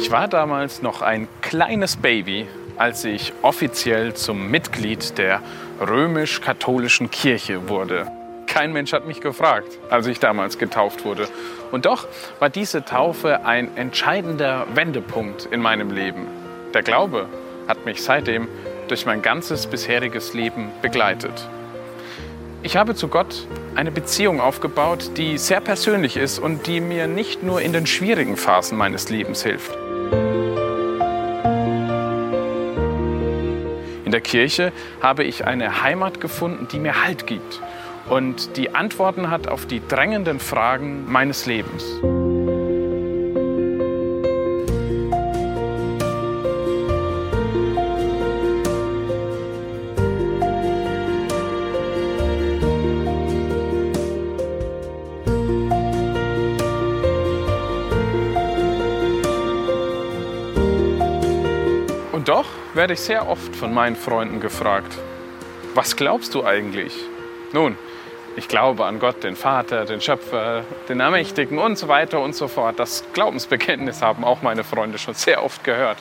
Ich war damals noch ein kleines Baby, als ich offiziell zum Mitglied der römisch-katholischen Kirche wurde. Kein Mensch hat mich gefragt, als ich damals getauft wurde. Und doch war diese Taufe ein entscheidender Wendepunkt in meinem Leben. Der Glaube hat mich seitdem durch mein ganzes bisheriges Leben begleitet. Ich habe zu Gott eine Beziehung aufgebaut, die sehr persönlich ist und die mir nicht nur in den schwierigen Phasen meines Lebens hilft. In der Kirche habe ich eine Heimat gefunden, die mir Halt gibt und die Antworten hat auf die drängenden Fragen meines Lebens. Werde ich sehr oft von meinen Freunden gefragt, was glaubst du eigentlich? Nun, ich glaube an Gott, den Vater, den Schöpfer, den Ermächtigen und so weiter und so fort. Das Glaubensbekenntnis haben auch meine Freunde schon sehr oft gehört.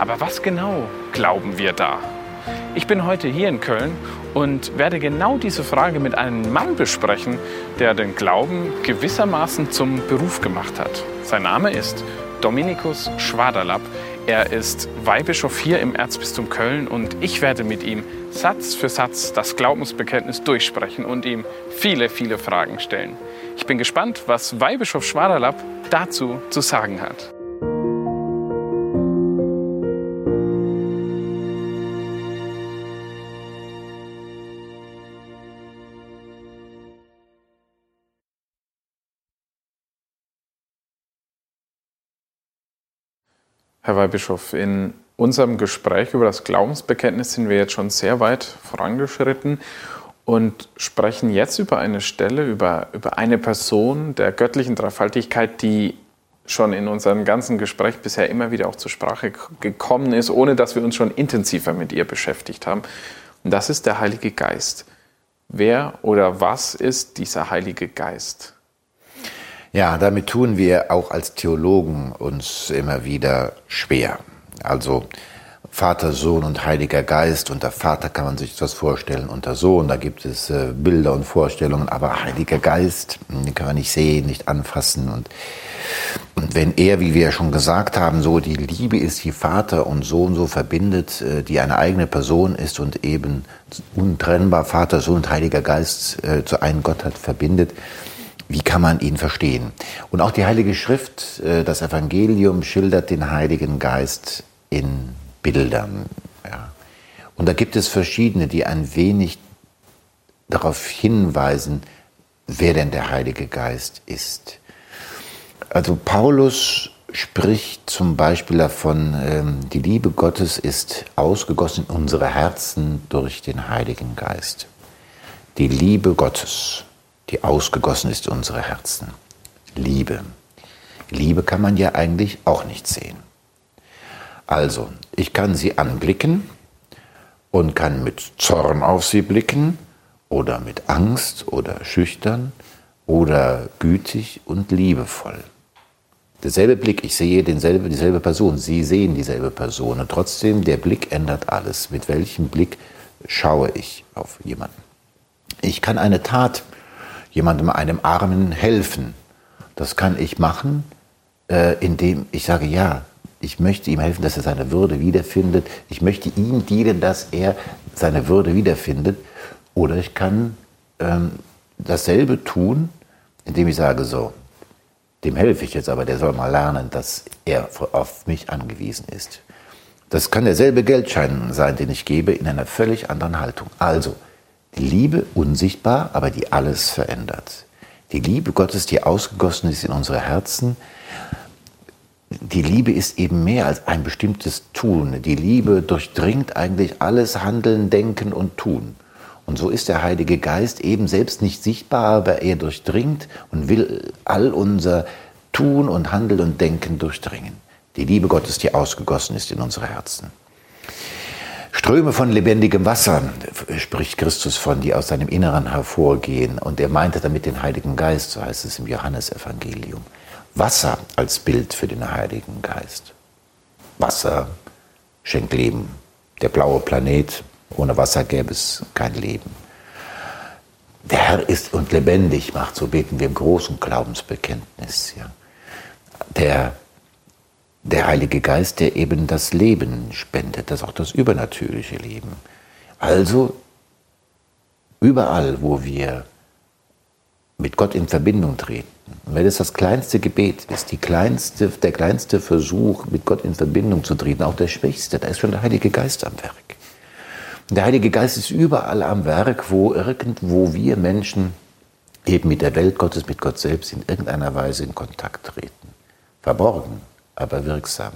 Aber was genau glauben wir da? Ich bin heute hier in Köln und werde genau diese Frage mit einem Mann besprechen, der den Glauben gewissermaßen zum Beruf gemacht hat. Sein Name ist Dominikus Schwaderlapp. Er ist Weihbischof hier im Erzbistum Köln und ich werde mit ihm Satz für Satz das Glaubensbekenntnis durchsprechen und ihm viele, viele Fragen stellen. Ich bin gespannt, was Weihbischof Schwaderlapp dazu zu sagen hat. Herr Weihbischof, in unserem Gespräch über das Glaubensbekenntnis sind wir jetzt schon sehr weit vorangeschritten und sprechen jetzt über eine Stelle, über, über eine Person der göttlichen Dreifaltigkeit, die schon in unserem ganzen Gespräch bisher immer wieder auch zur Sprache gekommen ist, ohne dass wir uns schon intensiver mit ihr beschäftigt haben. Und das ist der Heilige Geist. Wer oder was ist dieser Heilige Geist? Ja, damit tun wir auch als Theologen uns immer wieder schwer. Also Vater, Sohn und Heiliger Geist. Unter Vater kann man sich das vorstellen, unter Sohn, da gibt es äh, Bilder und Vorstellungen, aber Heiliger Geist, hm, den kann man nicht sehen, nicht anfassen. Und, und wenn er, wie wir ja schon gesagt haben, so die Liebe ist, die Vater und Sohn so verbindet, äh, die eine eigene Person ist und eben untrennbar Vater, Sohn und Heiliger Geist äh, zu einem Gott hat, verbindet, wie kann man ihn verstehen? Und auch die Heilige Schrift, äh, das Evangelium schildert den Heiligen Geist in Bildern. Ja. Und da gibt es verschiedene, die ein wenig darauf hinweisen, wer denn der Heilige Geist ist. Also Paulus spricht zum Beispiel davon, ähm, die Liebe Gottes ist ausgegossen in unsere Herzen durch den Heiligen Geist. Die Liebe Gottes die ausgegossen ist in unsere Herzen. Liebe. Liebe kann man ja eigentlich auch nicht sehen. Also, ich kann sie anblicken und kann mit Zorn auf sie blicken oder mit Angst oder schüchtern oder gütig und liebevoll. Derselbe Blick, ich sehe denselbe, dieselbe Person, Sie sehen dieselbe Person und trotzdem der Blick ändert alles. Mit welchem Blick schaue ich auf jemanden? Ich kann eine Tat jemandem, einem Armen helfen. Das kann ich machen, äh, indem ich sage, ja, ich möchte ihm helfen, dass er seine Würde wiederfindet. Ich möchte ihm dienen, dass er seine Würde wiederfindet. Oder ich kann ähm, dasselbe tun, indem ich sage, so, dem helfe ich jetzt, aber der soll mal lernen, dass er auf mich angewiesen ist. Das kann derselbe Geldschein sein, den ich gebe, in einer völlig anderen Haltung. Also, die Liebe unsichtbar, aber die alles verändert. Die Liebe Gottes, die ausgegossen ist in unsere Herzen. Die Liebe ist eben mehr als ein bestimmtes Tun. Die Liebe durchdringt eigentlich alles Handeln, Denken und Tun. Und so ist der Heilige Geist eben selbst nicht sichtbar, aber er durchdringt und will all unser Tun und Handeln und Denken durchdringen. Die Liebe Gottes, die ausgegossen ist in unsere Herzen. Ströme von lebendigem Wasser spricht Christus von, die aus seinem Inneren hervorgehen. Und er meinte damit den Heiligen Geist, so heißt es im Johannesevangelium. Wasser als Bild für den Heiligen Geist. Wasser schenkt Leben. Der blaue Planet, ohne Wasser gäbe es kein Leben. Der Herr ist und lebendig macht, so beten wir im großen Glaubensbekenntnis. Ja. Der, der Heilige Geist, der eben das Leben spendet, das auch das übernatürliche Leben. Also überall, wo wir mit Gott in Verbindung treten, wenn es das kleinste Gebet ist, die kleinste, der kleinste Versuch, mit Gott in Verbindung zu treten, auch der schwächste, da ist schon der Heilige Geist am Werk. Und der Heilige Geist ist überall am Werk, wo irgendwo wir Menschen eben mit der Welt Gottes, mit Gott selbst in irgendeiner Weise in Kontakt treten. Verborgen, aber wirksam.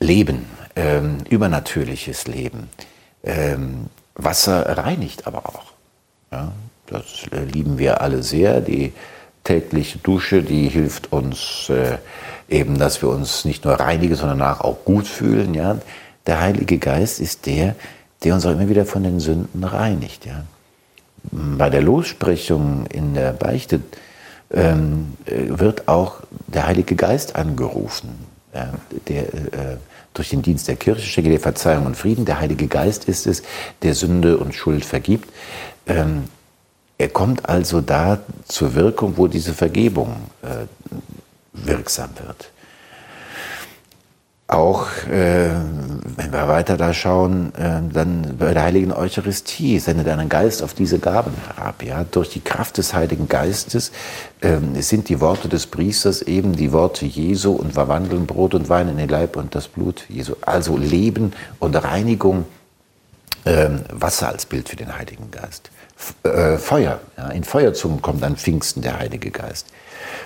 Leben, ähm, übernatürliches Leben. Ähm, Wasser reinigt aber auch. Ja, das äh, lieben wir alle sehr. Die tägliche Dusche, die hilft uns äh, eben, dass wir uns nicht nur reinigen, sondern danach auch gut fühlen. Ja? Der Heilige Geist ist der, der uns auch immer wieder von den Sünden reinigt. Ja? Bei der Lossprechung in der Beichte ähm, äh, wird auch der Heilige Geist angerufen, ja? der äh, durch den Dienst der Kirche schenke der Verzeihung und Frieden. Der Heilige Geist ist es, der Sünde und Schuld vergibt. Ähm, er kommt also da zur Wirkung, wo diese Vergebung äh, wirksam wird. Auch äh, wenn wir weiter da schauen, äh, dann bei der Heiligen Eucharistie sende deinen Geist auf diese Gaben herab. Ja? Durch die Kraft des Heiligen Geistes äh, sind die Worte des Priesters eben die Worte Jesu und verwandeln Brot und Wein in den Leib und das Blut Jesu. Also Leben und Reinigung, ähm, Wasser als Bild für den Heiligen Geist äh, Feuer. Ja, in Feuerzungen kommt an Pfingsten der Heilige Geist.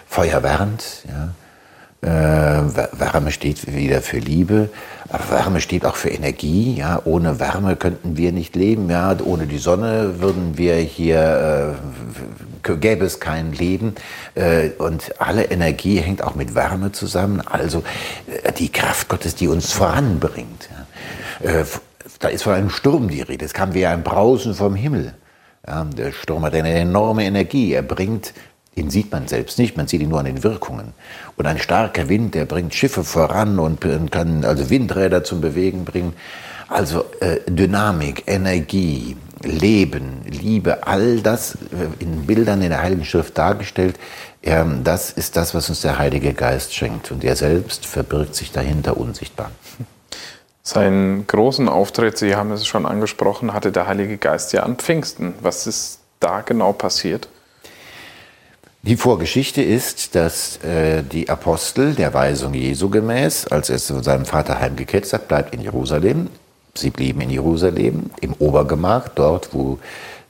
Feuer wärmt, ja. Äh, Wärme steht wieder für Liebe, aber Wärme steht auch für Energie. Ja. Ohne Wärme könnten wir nicht leben. Ja. Ohne die Sonne würden wir hier, äh, gäbe es kein Leben. Äh, und alle Energie hängt auch mit Wärme zusammen. Also äh, die Kraft Gottes, die uns voranbringt. Ja. Äh, da ist von einem Sturm die Rede. Es kam wie ein Brausen vom Himmel. Ja, der Sturm hat eine enorme Energie. Er bringt, ihn sieht man selbst nicht, man sieht ihn nur an den Wirkungen. Und ein starker Wind, der bringt Schiffe voran und kann also Windräder zum Bewegen bringen. Also äh, Dynamik, Energie, Leben, Liebe, all das äh, in Bildern in der Heiligen Schrift dargestellt, äh, das ist das, was uns der Heilige Geist schenkt. Und er selbst verbirgt sich dahinter unsichtbar. Seinen großen Auftritt, Sie haben es schon angesprochen, hatte der Heilige Geist ja an Pfingsten. Was ist da genau passiert? Die Vorgeschichte ist, dass äh, die Apostel der Weisung Jesu gemäß, als er zu seinem Vater heimgekehrt hat, bleibt in Jerusalem. Sie blieben in Jerusalem, im Obergemach, dort, wo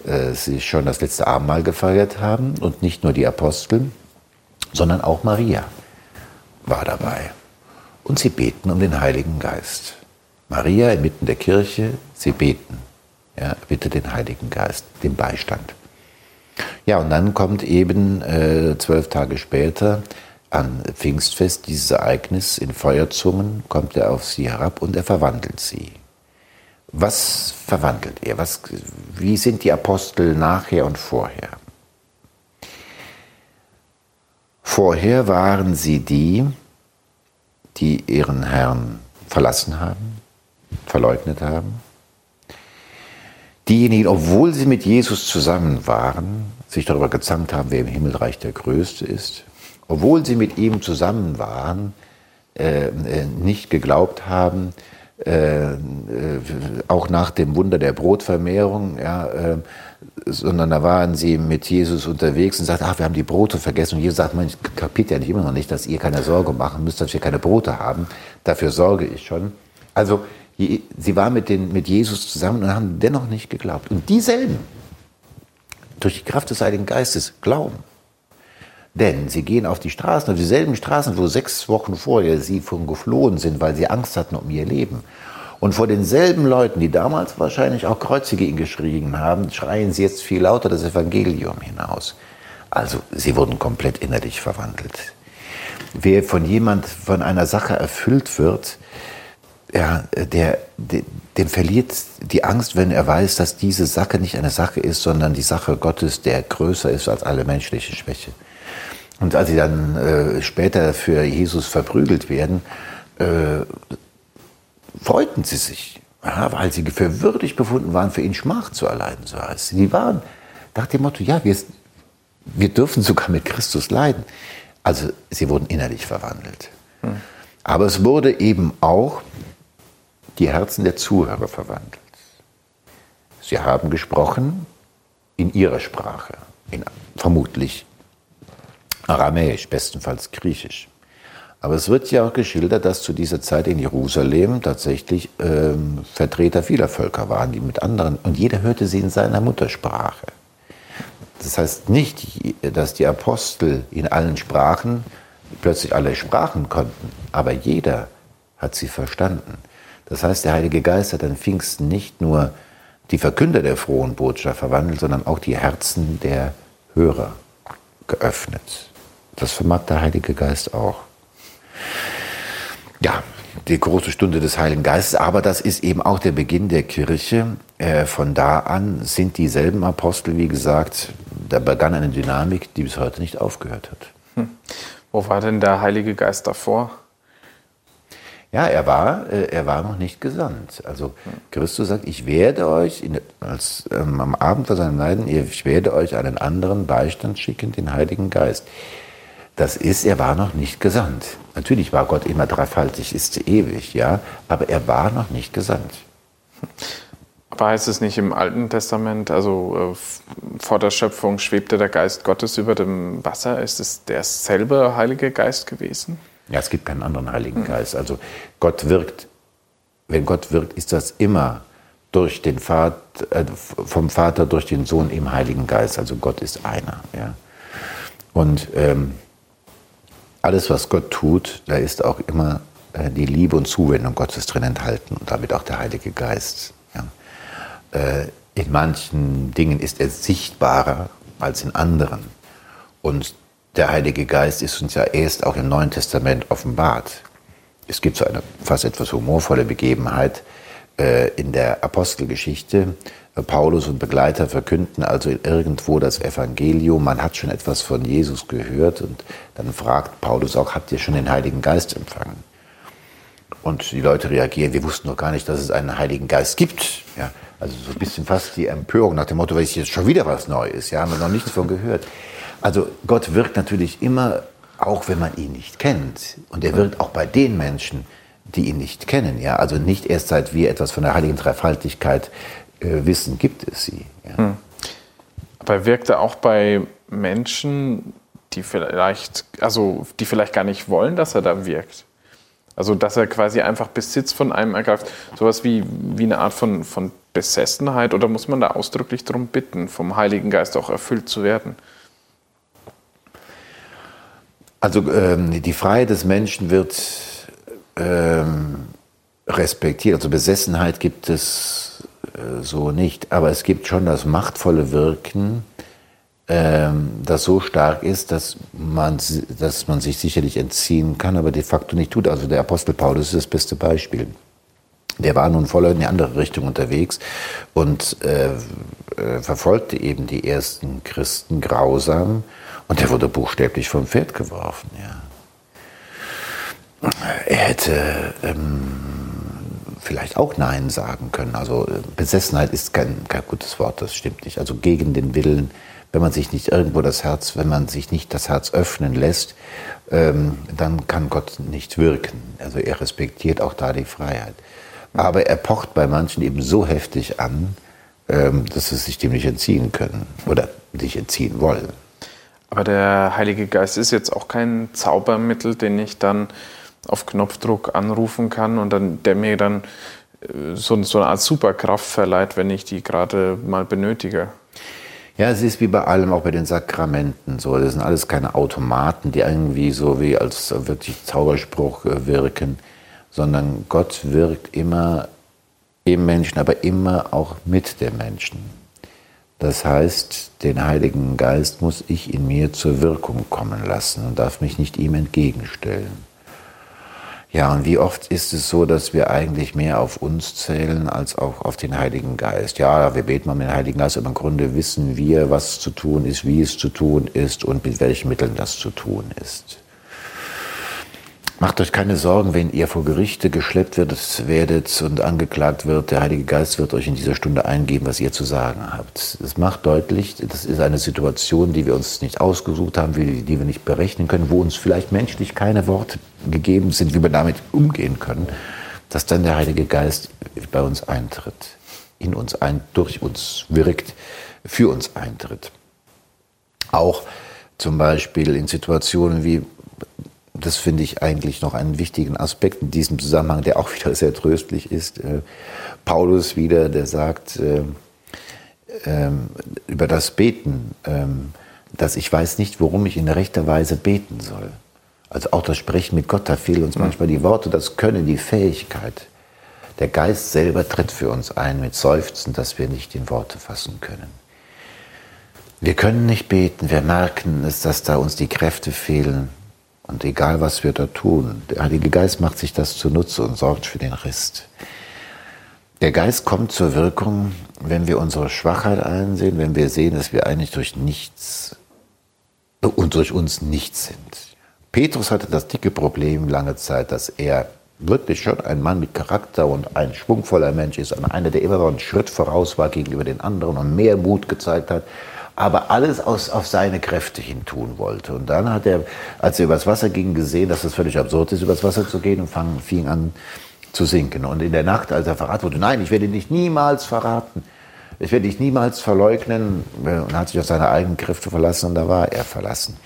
äh, sie schon das letzte Abendmahl gefeiert haben. Und nicht nur die Apostel, sondern auch Maria war dabei. Und sie beten um den Heiligen Geist. Maria inmitten der Kirche, sie beten. Ja, bitte den Heiligen Geist, den Beistand. Ja, und dann kommt eben äh, zwölf Tage später an Pfingstfest dieses Ereignis in Feuerzungen, kommt er auf sie herab und er verwandelt sie. Was verwandelt er? Was, wie sind die Apostel nachher und vorher? Vorher waren sie die, die ihren Herrn verlassen haben, verleugnet haben. Diejenigen, obwohl sie mit Jesus zusammen waren, sich darüber gezankt haben, wer im Himmelreich der Größte ist, obwohl sie mit ihm zusammen waren, äh, äh nicht geglaubt haben, äh, äh, auch nach dem Wunder der Brotvermehrung, ja, äh, sondern da waren sie mit Jesus unterwegs und sagten, ach, wir haben die Brote vergessen. Und Jesus sagt, man kapiert ja nicht immer noch nicht, dass ihr keine Sorge machen müsst, dass wir keine Brote haben. Dafür sorge ich schon. Also sie war mit, den, mit Jesus zusammen und haben dennoch nicht geglaubt. Und dieselben, durch die Kraft des Heiligen Geistes, glauben. Denn sie gehen auf die Straßen, auf dieselben Straßen, wo sechs Wochen vorher sie von geflohen sind, weil sie Angst hatten um ihr Leben. Und vor denselben Leuten, die damals wahrscheinlich auch Kreuzige ihn geschrien haben, schreien sie jetzt viel lauter das Evangelium hinaus. Also sie wurden komplett innerlich verwandelt. Wer von jemand von einer Sache erfüllt wird, ja, der, der, dem verliert die Angst, wenn er weiß, dass diese Sache nicht eine Sache ist, sondern die Sache Gottes, der größer ist als alle menschliche Schwäche. Und als sie dann äh, später für Jesus verprügelt werden, äh, freuten sie sich, ja, weil sie für würdig befunden waren, für ihn Schmach zu erleiden, so heißt Sie waren nach dem Motto, ja, wir, wir dürfen sogar mit Christus leiden. Also sie wurden innerlich verwandelt. Hm. Aber es wurde eben auch die Herzen der Zuhörer verwandelt. Sie haben gesprochen in ihrer Sprache, in vermutlich Aramäisch, bestenfalls Griechisch. Aber es wird ja auch geschildert, dass zu dieser Zeit in Jerusalem tatsächlich ähm, Vertreter vieler Völker waren, die mit anderen, und jeder hörte sie in seiner Muttersprache. Das heißt nicht, dass die Apostel in allen Sprachen plötzlich alle Sprachen konnten, aber jeder hat sie verstanden. Das heißt, der Heilige Geist hat an Pfingsten nicht nur die Verkünder der frohen Botschaft verwandelt, sondern auch die Herzen der Hörer geöffnet. Das vermag der Heilige Geist auch. Ja, die große Stunde des Heiligen Geistes, aber das ist eben auch der Beginn der Kirche. Äh, von da an sind dieselben Apostel, wie gesagt, da begann eine Dynamik, die bis heute nicht aufgehört hat. Hm. Wo war denn der Heilige Geist davor? Ja, er war, äh, er war noch nicht gesandt. Also Christus sagt, ich werde euch in, als, ähm, am Abend vor seinem Leiden, ich werde euch einen anderen Beistand schicken, den Heiligen Geist. Das ist, er war noch nicht gesandt. Natürlich war Gott immer dreifaltig, ist ewig, ja, aber er war noch nicht gesandt. Aber heißt es nicht im Alten Testament, also äh, vor der Schöpfung schwebte der Geist Gottes über dem Wasser? Ist es derselbe Heilige Geist gewesen? Ja, es gibt keinen anderen Heiligen hm. Geist. Also Gott wirkt, wenn Gott wirkt, ist das immer durch den Vater, äh, vom Vater durch den Sohn im Heiligen Geist. Also Gott ist einer. Ja. Und ähm, alles, was Gott tut, da ist auch immer äh, die Liebe und Zuwendung Gottes drin enthalten und damit auch der Heilige Geist. Äh, in manchen Dingen ist er sichtbarer als in anderen. Und der Heilige Geist ist uns ja erst auch im Neuen Testament offenbart. Es gibt so eine fast etwas humorvolle Begebenheit äh, in der Apostelgeschichte. Paulus und Begleiter verkünden also irgendwo das Evangelium. Man hat schon etwas von Jesus gehört und dann fragt Paulus auch, habt ihr schon den Heiligen Geist empfangen? Und die Leute reagieren, wir wussten noch gar nicht, dass es einen Heiligen Geist gibt. Ja, also so ein bisschen fast die Empörung nach dem Motto, weil es jetzt schon wieder was Neues, ja, haben wir noch nichts von gehört. Also Gott wirkt natürlich immer, auch wenn man ihn nicht kennt. Und er wirkt auch bei den Menschen, die ihn nicht kennen. Ja? Also nicht erst seit wir etwas von der heiligen Dreifaltigkeit äh, wissen, gibt es sie. Ja? Hm. Aber er wirkte auch bei Menschen, die vielleicht, also die vielleicht gar nicht wollen, dass er da wirkt. Also dass er quasi einfach Besitz von einem ergreift. Sowas wie, wie eine Art von, von Besessenheit oder muss man da ausdrücklich darum bitten, vom Heiligen Geist auch erfüllt zu werden? Also ähm, die Freiheit des Menschen wird ähm, respektiert. Also Besessenheit gibt es äh, so nicht, aber es gibt schon das machtvolle Wirken, ähm, das so stark ist, dass man, dass man sich sicherlich entziehen kann, aber de facto nicht tut. Also der Apostel Paulus ist das beste Beispiel der war nun voll in die andere Richtung unterwegs und äh, äh, verfolgte eben die ersten Christen grausam und der wurde buchstäblich vom Pferd geworfen. Ja. Er hätte ähm, vielleicht auch Nein sagen können. Also Besessenheit ist kein, kein gutes Wort, das stimmt nicht. Also gegen den Willen, wenn man sich nicht irgendwo das Herz, wenn man sich nicht das Herz öffnen lässt, ähm, dann kann Gott nicht wirken. Also er respektiert auch da die Freiheit. Aber er pocht bei manchen eben so heftig an, ähm, dass sie sich dem nicht entziehen können oder sich entziehen wollen. Aber der Heilige Geist ist jetzt auch kein Zaubermittel, den ich dann auf Knopfdruck anrufen kann und dann, der mir dann äh, so, so eine Art Superkraft verleiht, wenn ich die gerade mal benötige. Ja, es ist wie bei allem, auch bei den Sakramenten so. Das sind alles keine Automaten, die irgendwie so wie als wirklich Zauberspruch äh, wirken sondern Gott wirkt immer im Menschen, aber immer auch mit dem Menschen. Das heißt, den Heiligen Geist muss ich in mir zur Wirkung kommen lassen und darf mich nicht ihm entgegenstellen. Ja, und wie oft ist es so, dass wir eigentlich mehr auf uns zählen als auch auf den Heiligen Geist? Ja, wir beten um den Heiligen Geist, aber im Grunde wissen wir, was zu tun ist, wie es zu tun ist und mit welchen Mitteln das zu tun ist. Macht euch keine Sorgen, wenn ihr vor Gerichte geschleppt werdet, und angeklagt wird. Der Heilige Geist wird euch in dieser Stunde eingeben, was ihr zu sagen habt. Es macht deutlich, das ist eine Situation, die wir uns nicht ausgesucht haben, die wir nicht berechnen können, wo uns vielleicht menschlich keine Worte gegeben sind, wie wir damit umgehen können, dass dann der Heilige Geist bei uns eintritt, in uns ein, durch uns wirkt, für uns eintritt. Auch zum Beispiel in Situationen wie das finde ich eigentlich noch einen wichtigen Aspekt in diesem Zusammenhang, der auch wieder sehr tröstlich ist. Äh, Paulus wieder, der sagt äh, äh, über das Beten, ähm, dass ich weiß nicht, worum ich in rechter Weise beten soll. Also auch das Sprechen mit Gott, da fehlen uns manchmal die Worte, das Können, die Fähigkeit. Der Geist selber tritt für uns ein mit Seufzen, dass wir nicht in Worte fassen können. Wir können nicht beten, wir merken es, dass da uns die Kräfte fehlen. Und egal, was wir da tun, der Heilige Geist macht sich das zunutze und sorgt für den Rest. Der Geist kommt zur Wirkung, wenn wir unsere Schwachheit einsehen, wenn wir sehen, dass wir eigentlich durch nichts und durch uns nichts sind. Petrus hatte das dicke Problem lange Zeit, dass er wirklich schon ein Mann mit Charakter und ein schwungvoller Mensch ist, einer, der immer noch einen Schritt voraus war gegenüber den anderen und mehr Mut gezeigt hat aber alles aus, auf seine Kräfte hin tun wollte. Und dann hat er, als er übers Wasser ging, gesehen, dass es völlig absurd ist, übers Wasser zu gehen und fang, fing an zu sinken. Und in der Nacht, als er verraten wurde, nein, ich werde dich niemals verraten, ich werde dich niemals verleugnen, und hat sich auf seine eigenen Kräfte verlassen und da war er verlassen.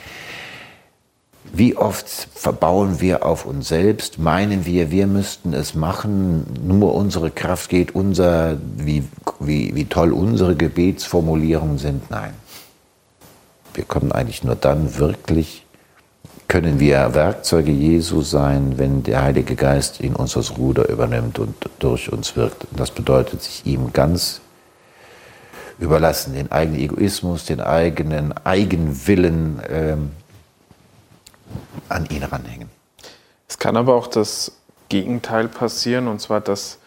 Wie oft verbauen wir auf uns selbst, meinen wir, wir müssten es machen, nur unsere Kraft geht, unser, wie, wie, wie toll unsere Gebetsformulierungen sind. Nein. Wir kommen eigentlich nur dann wirklich, können wir Werkzeuge Jesu sein, wenn der Heilige Geist in uns das Ruder übernimmt und durch uns wirkt. Das bedeutet, sich ihm ganz überlassen, den eigenen Egoismus, den eigenen Eigenwillen, ähm, an ihn ranhängen. Es kann aber auch das Gegenteil passieren, und zwar, dass,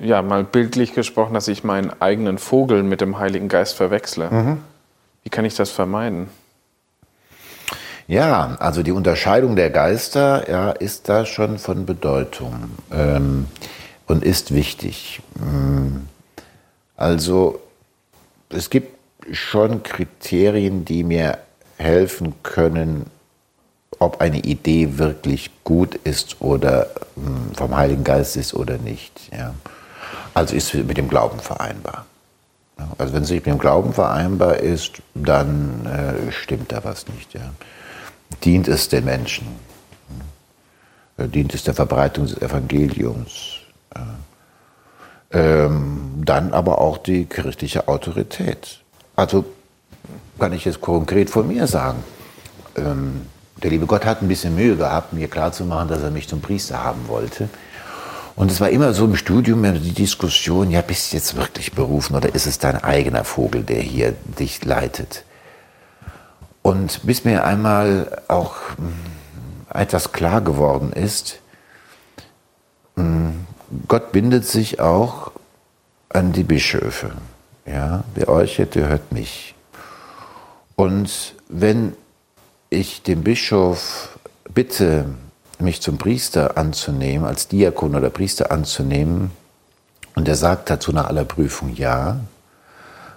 ja, mal bildlich gesprochen, dass ich meinen eigenen Vogel mit dem Heiligen Geist verwechsle. Mhm. Wie kann ich das vermeiden? Ja, also die Unterscheidung der Geister ja, ist da schon von Bedeutung ähm, und ist wichtig. Mm. Also es gibt schon Kriterien, die mir helfen können, ob eine Idee wirklich gut ist oder hm, vom Heiligen Geist ist oder nicht. Ja. Also ist mit dem Glauben vereinbar. Also wenn sie mit dem Glauben vereinbar ist, dann äh, stimmt da was nicht. Ja. Dient es den Menschen? Ja. Dient es der Verbreitung des Evangeliums? Ähm, dann aber auch die kirchliche Autorität. Also kann ich jetzt konkret von mir sagen. Ähm, der liebe Gott hat ein bisschen Mühe gehabt, mir klarzumachen, dass er mich zum Priester haben wollte. Und es war immer so im Studium die Diskussion, ja, bist du jetzt wirklich berufen oder ist es dein eigener Vogel, der hier dich leitet? Und bis mir einmal auch hm, etwas klar geworden ist, hm, Gott bindet sich auch an die Bischöfe. Ja, wer euch hört, der hört mich. Und wenn ich den Bischof bitte, mich zum Priester anzunehmen, als Diakon oder Priester anzunehmen, und er sagt dazu nach aller Prüfung ja,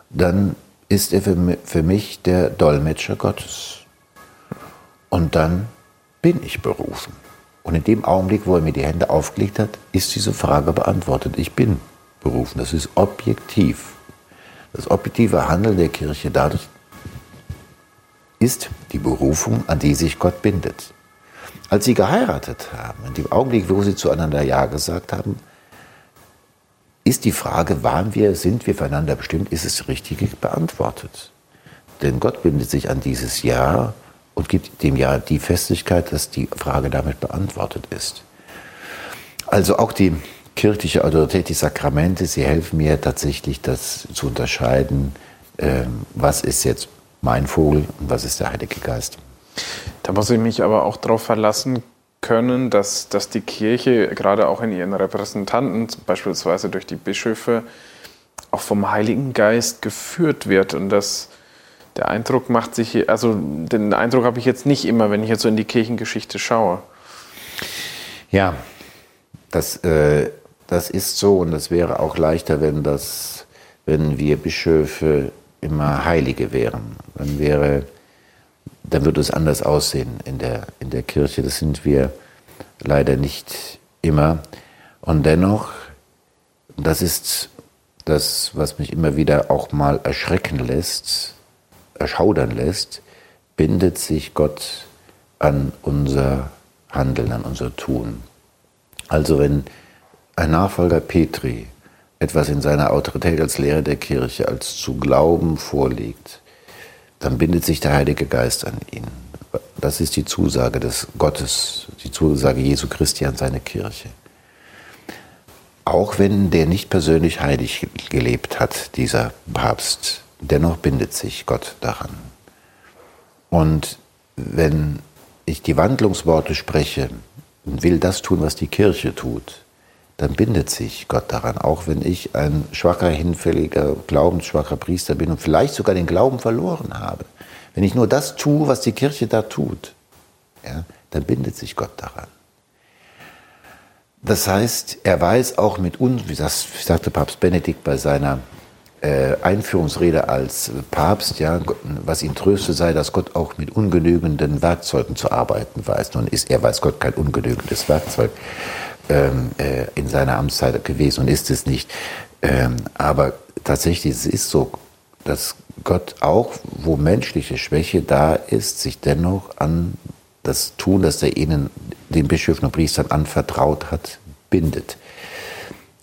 dann ist er für mich der Dolmetscher Gottes. Und dann bin ich berufen. Und in dem Augenblick, wo er mir die Hände aufgelegt hat, ist diese Frage beantwortet. Ich bin berufen. Das ist objektiv. Das objektive Handeln der Kirche dadurch ist die Berufung, an die sich Gott bindet. Als sie geheiratet haben, in dem Augenblick, wo sie zueinander Ja gesagt haben, ist die Frage, waren wir, sind wir füreinander bestimmt, ist es richtig beantwortet. Denn Gott bindet sich an dieses Ja und gibt dem Ja die Festigkeit, dass die Frage damit beantwortet ist. Also auch die kirchliche Autorität, die Sakramente, sie helfen mir tatsächlich, das zu unterscheiden, ähm, was ist jetzt mein Vogel und was ist der Heilige Geist. Da muss ich mich aber auch darauf verlassen können, dass, dass die Kirche gerade auch in ihren Repräsentanten, beispielsweise durch die Bischöfe, auch vom Heiligen Geist geführt wird und dass der Eindruck macht sich, also den Eindruck habe ich jetzt nicht immer, wenn ich jetzt so in die Kirchengeschichte schaue. Ja, das, äh, das ist so und es wäre auch leichter, wenn, das, wenn wir Bischöfe immer Heilige wären. Dann, wäre, dann würde es anders aussehen in der, in der Kirche. Das sind wir leider nicht immer. Und dennoch, das ist das, was mich immer wieder auch mal erschrecken lässt, erschaudern lässt, bindet sich Gott an unser Handeln, an unser Tun. Also wenn ein Nachfolger Petri etwas in seiner Autorität als Lehrer der Kirche als zu glauben vorliegt, dann bindet sich der Heilige Geist an ihn. Das ist die Zusage des Gottes, die Zusage Jesu Christi an seine Kirche. Auch wenn der nicht persönlich heilig gelebt hat, dieser Papst, dennoch bindet sich Gott daran. Und wenn ich die Wandlungsworte spreche und will das tun, was die Kirche tut, dann bindet sich Gott daran, auch wenn ich ein schwacher, hinfälliger, glaubensschwacher Priester bin und vielleicht sogar den Glauben verloren habe. Wenn ich nur das tue, was die Kirche da tut, ja, dann bindet sich Gott daran. Das heißt, er weiß auch mit uns, wie das sagte Papst Benedikt bei seiner äh, Einführungsrede als Papst, ja, was ihn tröste, sei, dass Gott auch mit ungenügenden Werkzeugen zu arbeiten weiß. Nun ist er, weiß Gott, kein ungenügendes Werkzeug ähm, äh, in seiner Amtszeit gewesen und ist es nicht. Ähm, aber tatsächlich, es ist so, dass Gott auch, wo menschliche Schwäche da ist, sich dennoch an das Tun, das er ihnen, den Bischöfen und Priestern anvertraut hat, bindet.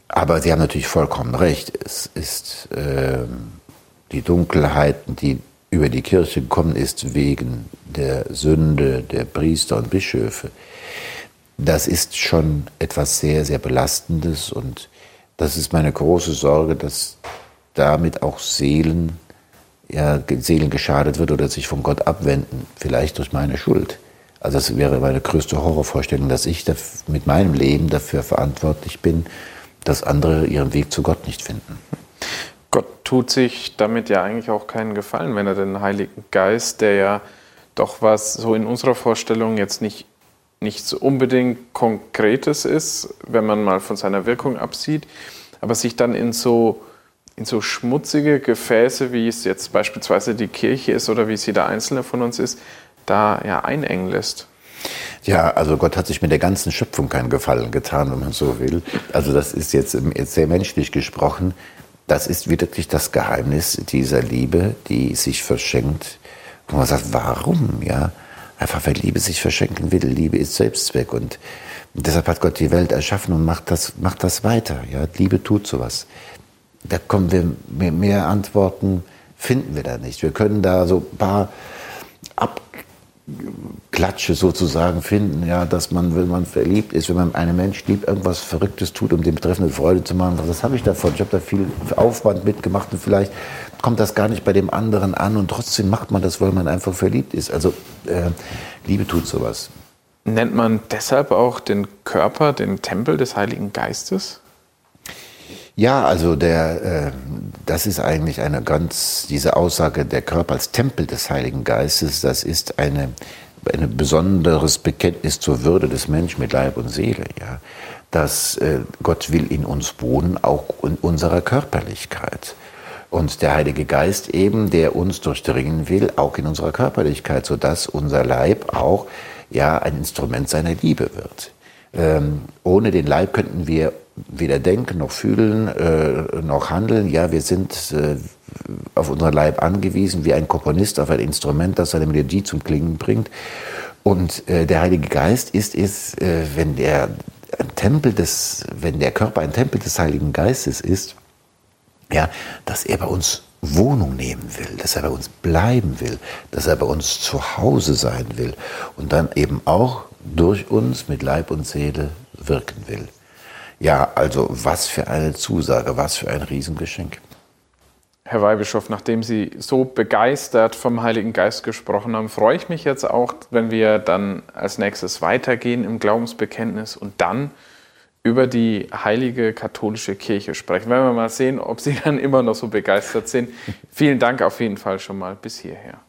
Aber Sie haben natürlich vollkommen recht. Es ist äh, die Dunkelheiten, die über die Kirche gekommen ist wegen der Sünde der Priester und Bischöfe. Das ist schon etwas sehr, sehr Belastendes und das ist meine große Sorge, dass damit auch Seelen, ja, Seelen geschadet wird oder sich von Gott abwenden, vielleicht durch meine Schuld. Also das wäre meine größte Horrorvorstellung, dass ich mit meinem Leben dafür verantwortlich bin, dass andere ihren Weg zu Gott nicht finden. Gott tut sich damit ja eigentlich auch keinen Gefallen, wenn er den Heiligen Geist, der ja doch was so in unserer Vorstellung jetzt nicht, nicht so unbedingt Konkretes ist, wenn man mal von seiner Wirkung absieht, aber sich dann in so, in so schmutzige Gefäße, wie es jetzt beispielsweise die Kirche ist oder wie es jeder Einzelne von uns ist, da ja einengen lässt. Ja, also Gott hat sich mit der ganzen Schöpfung keinen Gefallen getan, wenn man so will. Also das ist jetzt sehr menschlich gesprochen. Das ist wirklich das Geheimnis dieser Liebe, die sich verschenkt. Und man sagt, warum? Ja, einfach weil Liebe sich verschenken will. Liebe ist Selbstzweck und deshalb hat Gott die Welt erschaffen und macht das, macht das weiter. Ja, Liebe tut sowas. Da kommen wir mehr Antworten finden wir da nicht. Wir können da so ein paar ab Klatsche sozusagen finden, ja, dass man, wenn man verliebt ist, wenn man einen Mensch liebt, irgendwas Verrücktes tut, um dem Betreffenden Freude zu machen. Was habe ich davon? Ich habe da viel Aufwand mitgemacht und vielleicht kommt das gar nicht bei dem anderen an und trotzdem macht man das, weil man einfach verliebt ist. Also äh, Liebe tut sowas. Nennt man deshalb auch den Körper den Tempel des Heiligen Geistes? Ja, also der, äh, das ist eigentlich eine ganz, diese Aussage, der Körper als Tempel des Heiligen Geistes, das ist eine, ein besonderes Bekenntnis zur Würde des Menschen mit Leib und Seele, ja. Dass äh, Gott will in uns wohnen, auch in unserer Körperlichkeit. Und der Heilige Geist eben, der uns durchdringen will, auch in unserer Körperlichkeit, sodass unser Leib auch ja ein Instrument seiner Liebe wird. Ähm, ohne den Leib könnten wir weder denken noch fühlen äh, noch handeln. Ja, wir sind äh, auf unseren Leib angewiesen, wie ein Komponist auf ein Instrument, das seine Melodie zum Klingen bringt. Und äh, der Heilige Geist ist, ist äh, wenn der Tempel des, wenn der Körper ein Tempel des Heiligen Geistes ist, ja, dass er bei uns Wohnung nehmen will, dass er bei uns bleiben will, dass er bei uns zu Hause sein will und dann eben auch durch uns mit Leib und Seele wirken will. Ja, also was für eine Zusage, was für ein Riesengeschenk. Herr Weihbischof, nachdem Sie so begeistert vom Heiligen Geist gesprochen haben, freue ich mich jetzt auch, wenn wir dann als nächstes weitergehen im Glaubensbekenntnis und dann über die heilige katholische Kirche sprechen. Wenn wir mal sehen, ob Sie dann immer noch so begeistert sind. Vielen Dank auf jeden Fall schon mal bis hierher.